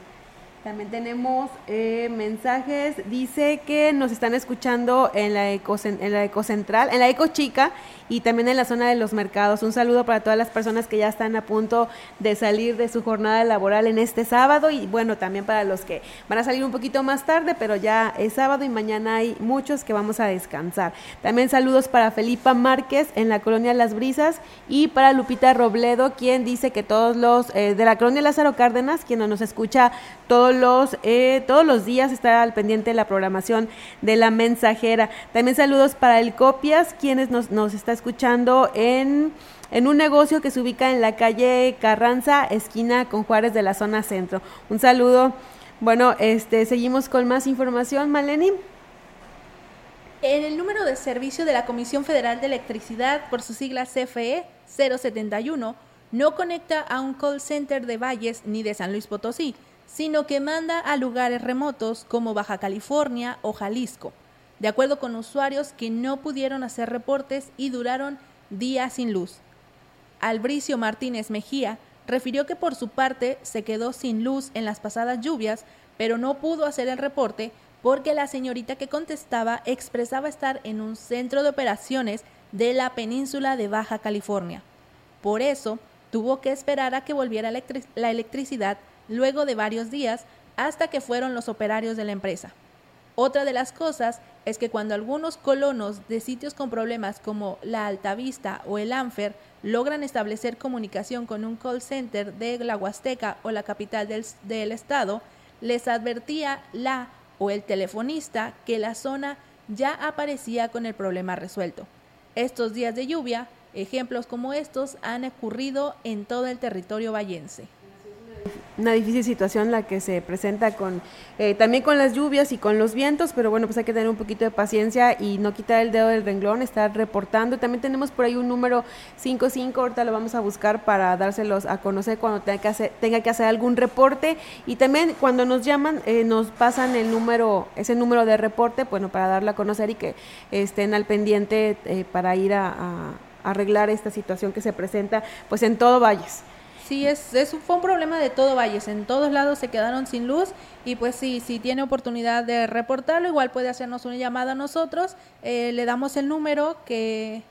También tenemos eh, mensajes. Dice que nos están escuchando en la, eco, en la Ecocentral, en la Eco Chica y también en la zona de los mercados. Un saludo para todas las personas que ya están a punto de salir de su jornada laboral en este sábado y bueno, también para los que van a salir un poquito más tarde, pero ya es sábado y mañana hay muchos que vamos a descansar. También saludos para Felipa Márquez en la colonia Las Brisas y para Lupita Robledo, quien dice que todos los eh, de la colonia Lázaro Cárdenas, quien nos escucha todos eh, todos los días está al pendiente de la programación de la mensajera. También saludos para el Copias, quienes nos, nos está escuchando en, en un negocio que se ubica en la calle Carranza, esquina con Juárez de la zona centro. Un saludo. Bueno, este, seguimos con más información, Maleni. En el número de servicio de la Comisión Federal de Electricidad, por su sigla CFE 071, no conecta a un call center de Valles ni de San Luis Potosí, sino que manda a lugares remotos como Baja California o Jalisco, de acuerdo con usuarios que no pudieron hacer reportes y duraron días sin luz. Albricio Martínez Mejía refirió que por su parte se quedó sin luz en las pasadas lluvias, pero no pudo hacer el reporte porque la señorita que contestaba expresaba estar en un centro de operaciones de la península de Baja California. Por eso, tuvo que esperar a que volviera la electricidad luego de varios días hasta que fueron los operarios de la empresa. Otra de las cosas es que cuando algunos colonos de sitios con problemas como la Altavista o el Anfer logran establecer comunicación con un call center de la Huasteca o la capital del, estado, les advertía la o el telefonista que la zona ya aparecía con el problema resuelto. Estos días de lluvia Ejemplos como estos han ocurrido en todo el territorio vallense una difícil situación la que se presenta con eh, también con las lluvias y con los vientos, pero bueno, pues hay que tener un poquito de paciencia y no quitar el dedo del renglón, estar reportando. También tenemos por ahí un número 55, ahorita lo vamos a buscar para dárselos a conocer cuando tenga que hacer, tenga que hacer algún reporte y también cuando nos llaman eh, nos pasan el número, ese número de reporte, bueno, para darlo a conocer y que estén al pendiente eh, para ir a arreglar esta situación que se presenta pues en todo Valles. Sí, es, es, fue un problema de todo Valles, en todos lados se quedaron sin luz y pues sí, si tiene oportunidad de reportarlo, igual puede hacernos una llamada a nosotros, eh, le damos el número que,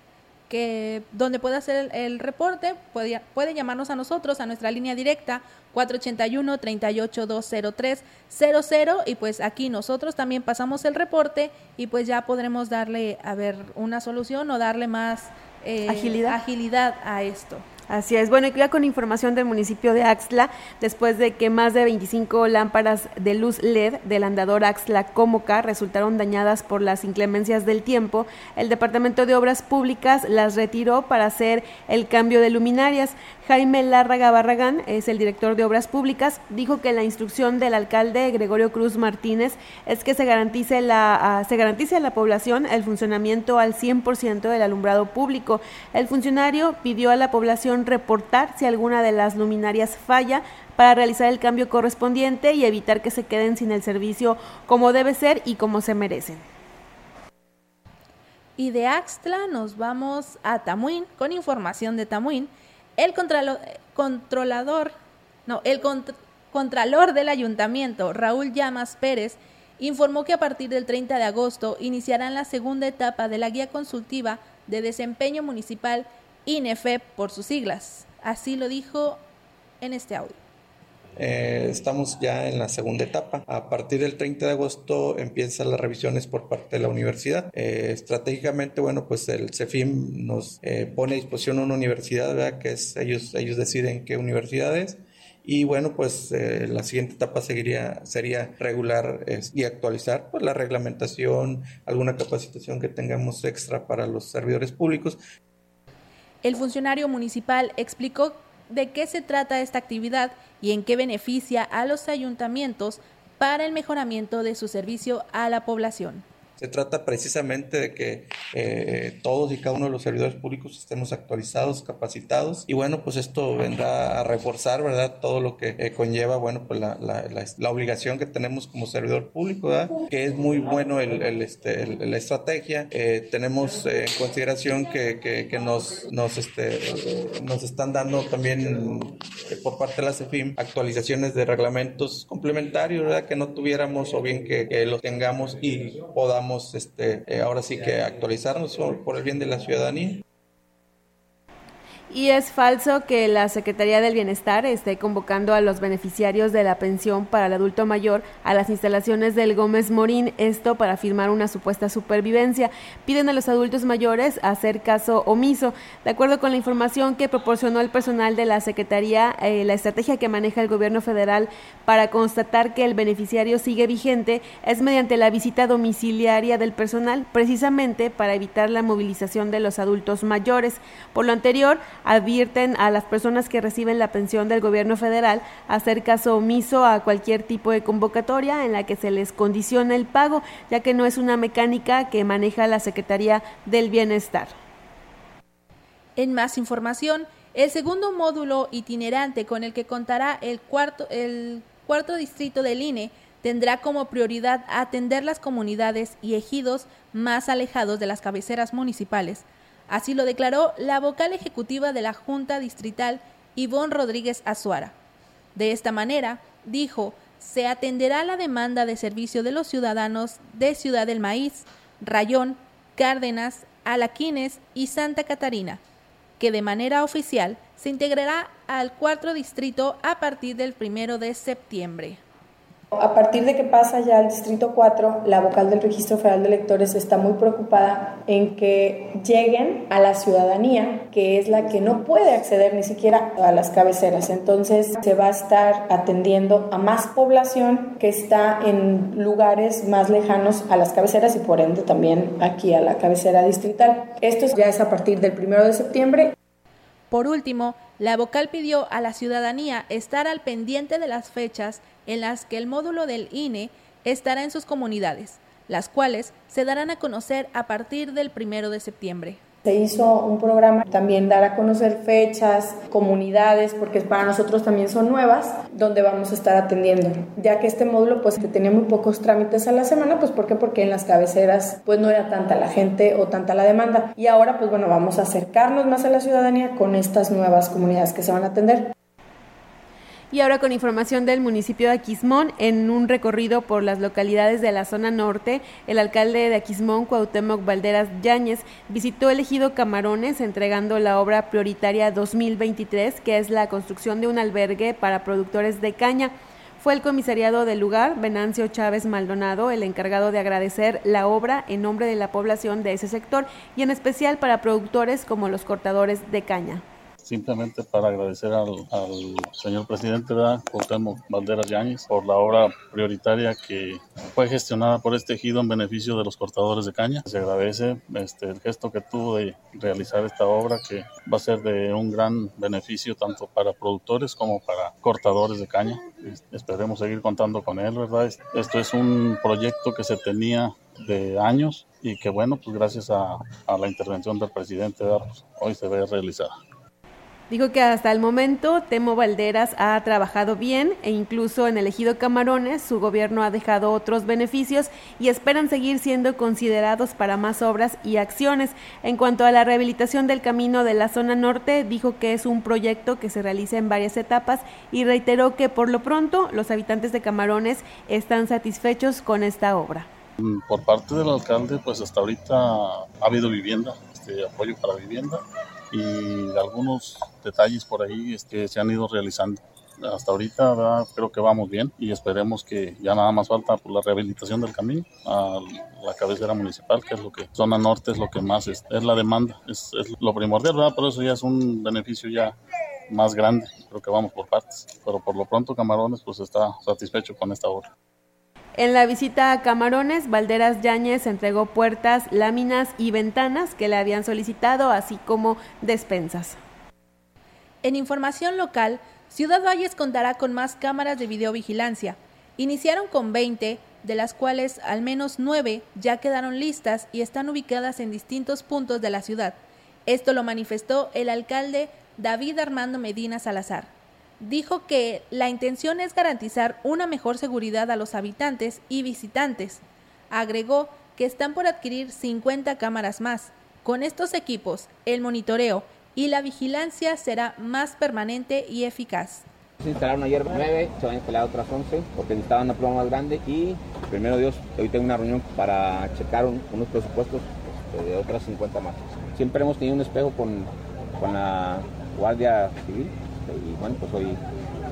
que donde puede hacer el, reporte, puede, puede, llamarnos a nosotros, a nuestra línea directa 481-3820300 y pues aquí nosotros también pasamos el reporte y pues ya podremos darle a ver una solución o darle más eh, agilidad. agilidad a esto. Así es. Bueno, y ya con información del municipio de Axla, después de que más de 25 lámparas de luz LED del andador Axla Comoca resultaron dañadas por las inclemencias del tiempo, el Departamento de Obras Públicas las retiró para hacer el cambio de luminarias. Jaime Lárraga Barragán es el director de Obras Públicas, dijo que la instrucción del alcalde Gregorio Cruz Martínez es que se garantice, la, se garantice a la población el funcionamiento al 100% del alumbrado público. El funcionario pidió a la población reportar si alguna de las luminarias falla para realizar el cambio correspondiente y evitar que se queden sin el servicio como debe ser y como se merecen. Y de Axtla nos vamos a Tamuín con información de Tamuín el controlador, no, el contralor del ayuntamiento, Raúl Llamas Pérez, informó que a partir del 30 de agosto iniciarán la segunda etapa de la guía consultiva de desempeño municipal INEFEP por sus siglas. Así lo dijo en este audio. Eh, estamos ya en la segunda etapa. A partir del 30 de agosto empiezan las revisiones por parte de la universidad. Eh, estratégicamente, bueno, pues el CEFIM nos eh, pone a disposición una universidad, ¿verdad? que es, ellos, ellos deciden qué universidad es. Y bueno, pues la siguiente etapa seguiría, sería regular y actualizar pues, la reglamentación, alguna capacitación que tengamos extra para los servidores públicos. El funcionario municipal explicó de qué se trata esta actividad y en qué beneficia a los ayuntamientos para el mejoramiento de su servicio a la población. Se trata precisamente de que eh, todos y cada uno de los servidores públicos estemos actualizados, capacitados y bueno, pues esto vendrá a reforzar, ¿verdad? Todo lo que eh, conlleva, bueno, pues la, la, la, obligación que tenemos como servidor público, ¿verdad? Que es muy bueno el, el, este, la estrategia. Eh, tenemos en consideración que, que, que, nos, nos, este, nos están dando también eh, por parte de la CEFIM actualizaciones de reglamentos complementarios, ¿verdad? Que no tuviéramos o bien que, que los tengamos y podamos este, eh, ahora sí que actualizarnos por el bien de la ciudadanía y es falso que la Secretaría del Bienestar esté convocando a los beneficiarios de la pensión para el adulto mayor a las instalaciones del Gómez Morín, esto para firmar una supuesta supervivencia. Piden a los adultos mayores hacer caso omiso. De acuerdo con la información que proporcionó el personal de la Secretaría, eh, la estrategia que maneja el gobierno federal para constatar que el beneficiario sigue vigente es mediante la visita domiciliaria del personal, precisamente para evitar la movilización de los adultos mayores. Por lo anterior, advierten a las personas que reciben la pensión del gobierno federal hacer caso omiso a cualquier tipo de convocatoria en la que se les condiciona el pago, ya que no es una mecánica que maneja la Secretaría del Bienestar. En más información, el segundo módulo itinerante con el que contará el cuarto, el cuarto distrito del INE tendrá como prioridad atender las comunidades y ejidos más alejados de las cabeceras municipales, Así lo declaró la vocal ejecutiva de la Junta Distrital, Ivonne Rodríguez Azuara. De esta manera, dijo, se atenderá la demanda de servicio de los ciudadanos de Ciudad del Maíz, Rayón, Cárdenas, Alaquines y Santa Catarina, que de manera oficial se integrará al cuarto distrito a partir del primero de septiembre. A partir de que pasa ya al Distrito 4, la vocal del Registro Federal de Electores está muy preocupada en que lleguen a la ciudadanía, que es la que no puede acceder ni siquiera a las cabeceras. Entonces se va a estar atendiendo a más población que está en lugares más lejanos a las cabeceras y por ende también aquí a la cabecera distrital. Esto ya es a partir del 1 de septiembre. Por último, la vocal pidió a la ciudadanía estar al pendiente de las fechas en las que el módulo del INE estará en sus comunidades, las cuales se darán a conocer a partir del primero de septiembre. Se hizo un programa también dar a conocer fechas, comunidades, porque para nosotros también son nuevas, donde vamos a estar atendiendo. Ya que este módulo pues tenía muy pocos trámites a la semana, pues ¿por qué? Porque en las cabeceras pues no era tanta la gente o tanta la demanda. Y ahora pues bueno, vamos a acercarnos más a la ciudadanía con estas nuevas comunidades que se van a atender. Y ahora con información del municipio de Aquismón, en un recorrido por las localidades de la zona norte, el alcalde de Aquismón, Cuauhtémoc Valderas Yáñez, visitó el ejido Camarones entregando la obra prioritaria 2023, que es la construcción de un albergue para productores de caña. Fue el comisariado del lugar, Venancio Chávez Maldonado, el encargado de agradecer la obra en nombre de la población de ese sector y en especial para productores como los cortadores de caña simplemente para agradecer al, señor presidente, ¿verdad? Valderas Yáñez, por la obra prioritaria que fue gestionada por este ejido en beneficio de los cortadores de caña. Se agradece este, el gesto que tuvo de realizar esta obra que va a ser de un gran beneficio tanto para productores como para cortadores de caña. Esperemos seguir contando con él, ¿verdad? Esto es un proyecto que se tenía de años y que bueno, pues gracias a, la intervención del presidente, pues, hoy se ve realizada. Dijo que hasta el momento Temo Valderas ha trabajado bien e incluso en elegido Camarones su gobierno ha dejado otros beneficios y esperan seguir siendo considerados para más obras y acciones. En cuanto a la rehabilitación del camino de la zona norte, dijo que es un proyecto que se realiza en varias etapas y reiteró que por lo pronto los habitantes de Camarones están satisfechos con esta obra. Por parte del alcalde, pues hasta ahorita ha habido vivienda, este apoyo para vivienda y algunos detalles por ahí este, se han ido realizando. Hasta ahorita creo que vamos bien y esperemos que ya nada más falta por la rehabilitación del camino a la cabecera municipal, que es lo que zona norte es lo que más es, es la demanda, es, es, lo primordial, ¿verdad? Pero eso ya es un beneficio ya más grande, creo que vamos por partes, pero por lo pronto Camarones pues está satisfecho con esta obra. En la visita a Camarones, Valderas Yáñez entregó puertas, láminas y ventanas que le habían solicitado, así como despensas. En información local, Ciudad Valles contará con más cámaras de videovigilancia. Iniciaron con 20, de las cuales al menos 9 ya quedaron listas y están ubicadas en distintos puntos de la ciudad. Esto lo manifestó el alcalde David Armando Medina Salazar dijo que la intención es garantizar una mejor seguridad a los habitantes y visitantes. Agregó que están por adquirir 50 cámaras más. Con estos equipos, el monitoreo y la vigilancia será más permanente y eficaz. Se instalaron ayer 9, se van a instalar otras 11 porque necesitaban una prueba más grande y primero Dios, hoy tengo una reunión para checar unos presupuestos este, de otras 50 más. Siempre hemos tenido un espejo con, con la Guardia Civil este, y bueno, pues hoy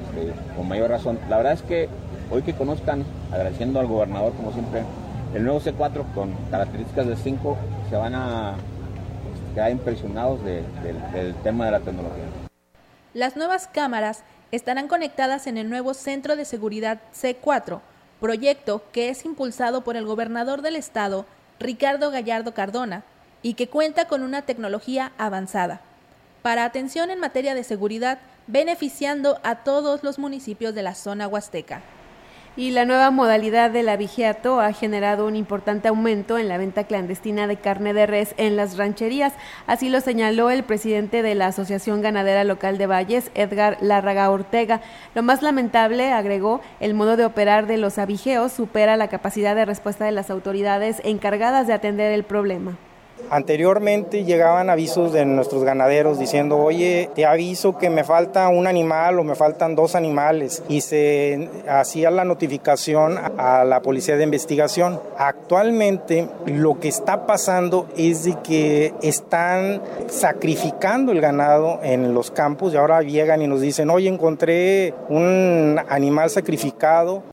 este, con mayor razón. La verdad es que hoy que conozcan, agradeciendo al gobernador como siempre, el nuevo C4 con características de 5 se van a quedar impresionados del tema de la tecnología. Las nuevas cámaras estarán conectadas en el nuevo Centro de Seguridad C4, proyecto que es impulsado por el gobernador del estado, Ricardo Gallardo Cardona, y que cuenta con una tecnología avanzada para atención en materia de seguridad, beneficiando a todos los municipios de la zona huasteca. Y la nueva modalidad de la vigiato ha generado un importante aumento en la venta clandestina de carne de res en las rancherías. Así lo señaló el presidente de la Asociación Ganadera Local de Valles, Edgar Larraga Ortega. Lo más lamentable, agregó, el modo de operar de los avigeos supera la capacidad de respuesta de las autoridades encargadas de atender el problema. Anteriormente llegaban avisos de nuestros ganaderos diciendo, oye, te aviso que me falta un animal o me faltan dos animales y se hacía la notificación a la policía de investigación. Actualmente lo que está pasando es de que están sacrificando el ganado en los campos y ahora llegan y nos dicen, oye, encontré un animal sacrificado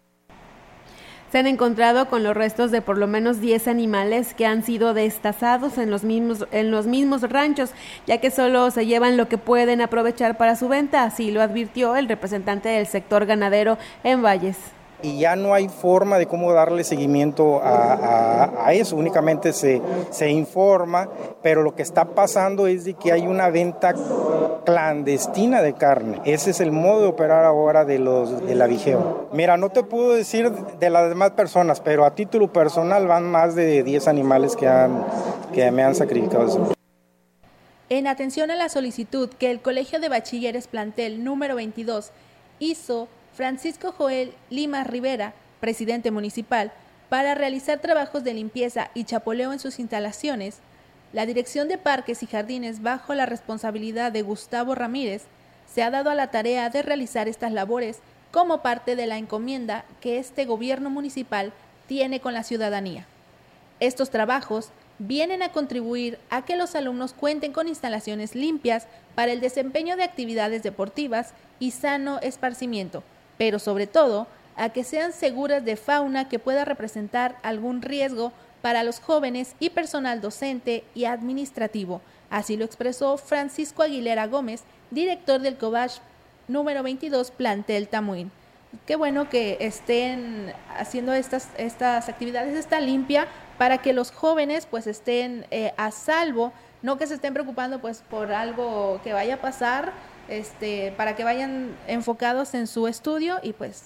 se han encontrado con los restos de por lo menos 10 animales que han sido destazados en los mismos en los mismos ranchos, ya que solo se llevan lo que pueden aprovechar para su venta, así lo advirtió el representante del sector ganadero en Valles y ya no hay forma de cómo darle seguimiento a, eso, únicamente se, se, informa, pero lo que está pasando es de que hay una venta clandestina de carne. Ese es el modo de operar ahora de los de la vigeo. Mira, no te puedo decir de las demás personas, pero a título personal van más de 10 animales que, han, que me han sacrificado. En atención a la solicitud que el Colegio de Bachilleres Plantel número 22 hizo Francisco Joel Lima Rivera, presidente municipal, para realizar trabajos de limpieza y chapoleo en sus instalaciones, la Dirección de Parques y Jardines, bajo la responsabilidad de Gustavo Ramírez, se ha dado a la tarea de realizar estas labores como parte de la encomienda que este gobierno municipal tiene con la ciudadanía. Estos trabajos vienen a contribuir a que los alumnos cuenten con instalaciones limpias para el desempeño de actividades deportivas y sano esparcimiento, pero sobre todo a que sean seguras de fauna que pueda representar algún riesgo para los jóvenes y personal docente y administrativo. Así lo expresó Francisco Aguilera Gómez, director del COBASH número 22, plantel Tamuín. Qué bueno que estén haciendo estas, estas actividades, está limpia, para que los jóvenes pues estén eh, a salvo, no que se estén preocupando pues por algo que vaya a pasar, este, para que vayan enfocados en su estudio y pues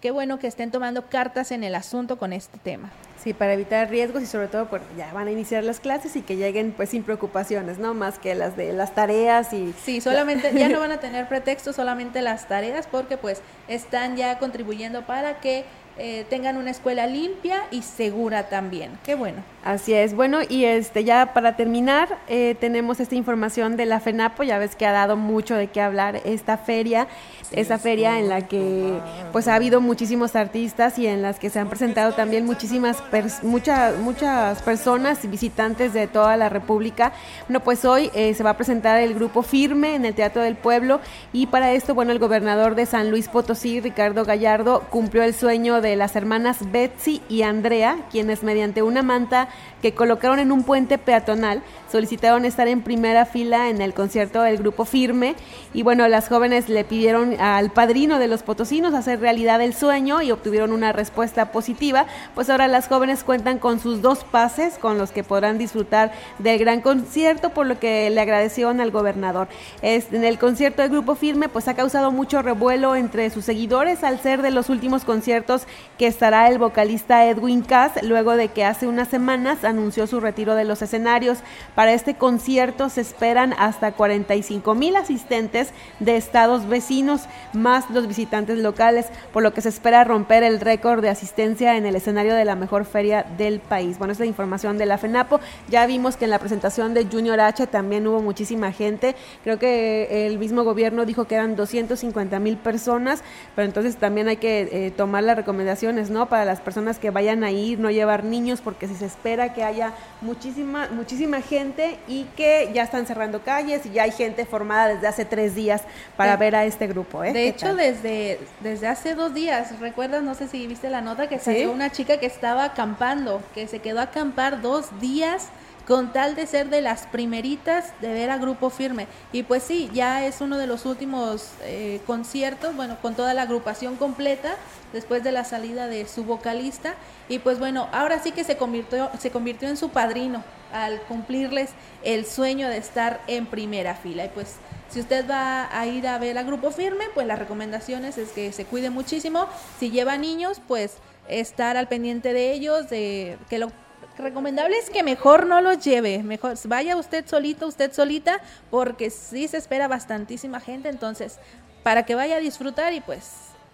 qué bueno que estén tomando cartas en el asunto con este tema. Sí, para evitar riesgos y sobre todo pues ya van a iniciar las clases y que lleguen pues sin preocupaciones, ¿no? Más que las de las tareas y... Sí, solamente ya no van a tener pretexto, solamente las tareas porque pues están ya contribuyendo para que eh, tengan una escuela limpia y segura también. Qué bueno. Así es. Bueno, y este ya para terminar, eh, tenemos esta información de la FENAPO, ya ves que ha dado mucho de qué hablar esta feria, esa feria en la que pues ha habido muchísimos artistas y en las que se han presentado también muchísimas muchas muchas personas y visitantes de toda la República. Bueno, pues hoy eh, se va a presentar el grupo Firme en el Teatro del Pueblo y para esto, bueno, el gobernador de San Luis Potosí, Ricardo Gallardo, cumplió el sueño de las hermanas Betsy y Andrea, quienes mediante una manta que colocaron en un puente peatonal solicitaron estar en primera fila en el concierto del grupo Firme y bueno, las jóvenes le pidieron al padrino de los potosinos hacer realidad el sueño y obtuvieron una respuesta positiva, pues ahora las jóvenes cuentan con sus dos pases con los que podrán disfrutar del gran concierto, por lo que le agradecieron al gobernador. en el concierto del grupo Firme pues ha causado mucho revuelo entre sus seguidores al ser de los últimos conciertos que estará el vocalista Edwin Cass luego de que hace unas semanas anunció su retiro de los escenarios. Para este concierto se esperan hasta 45 mil asistentes de estados vecinos, más los visitantes locales, por lo que se espera romper el récord de asistencia en el escenario de la mejor feria del país. Bueno, es la información de la FENAPO. Ya vimos que en la presentación de Junior H también hubo muchísima gente. Creo que el mismo gobierno dijo que eran 250 mil personas, pero entonces también hay que eh, tomar las recomendaciones, ¿no? Para las personas que vayan a ir, no llevar niños, porque si se espera que haya muchísima, muchísima gente y que ya están cerrando calles y ya hay gente formada desde hace tres días para ver a este grupo. ¿eh? De hecho, desde, desde hace dos días, recuerdas, no sé si viste la nota, que salió una chica que estaba acampando, que se quedó a acampar dos días con tal de ser de las primeritas de ver a Grupo Firme. Y pues sí, ya es uno de los últimos eh, conciertos, bueno, con toda la agrupación completa, después de la salida de su vocalista. Y pues bueno, ahora sí que se convirtió, se convirtió en su padrino al cumplirles el sueño de estar en primera fila. Y pues si usted va a ir a ver a Grupo Firme, pues las recomendaciones es que se cuide muchísimo. Si lleva niños, pues estar al pendiente de ellos, de que lo recomendable es que mejor no los lleve, mejor vaya usted solito, usted solita, porque sí se espera bastantísima gente, entonces para que vaya a disfrutar y pues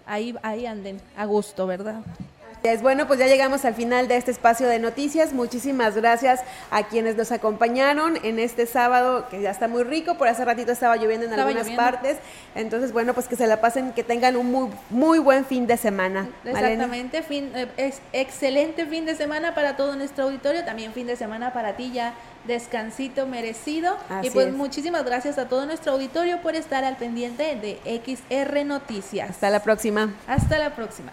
ahí ahí anden a gusto, ¿verdad? Es bueno, pues ya llegamos al final de este espacio de noticias. Muchísimas gracias a quienes nos acompañaron en este sábado, que ya está muy rico. Por hace ratito estaba lloviendo en algunas partes. Entonces, bueno, pues que se la pasen, que tengan un muy, muy buen fin de semana. Exactamente, fin, eh, es excelente fin de semana para todo nuestro auditorio. También fin de semana para ti ya descansito merecido. y pues muchísimas gracias a todo nuestro auditorio por estar al pendiente de XR Noticias. Hasta la próxima. Hasta la próxima.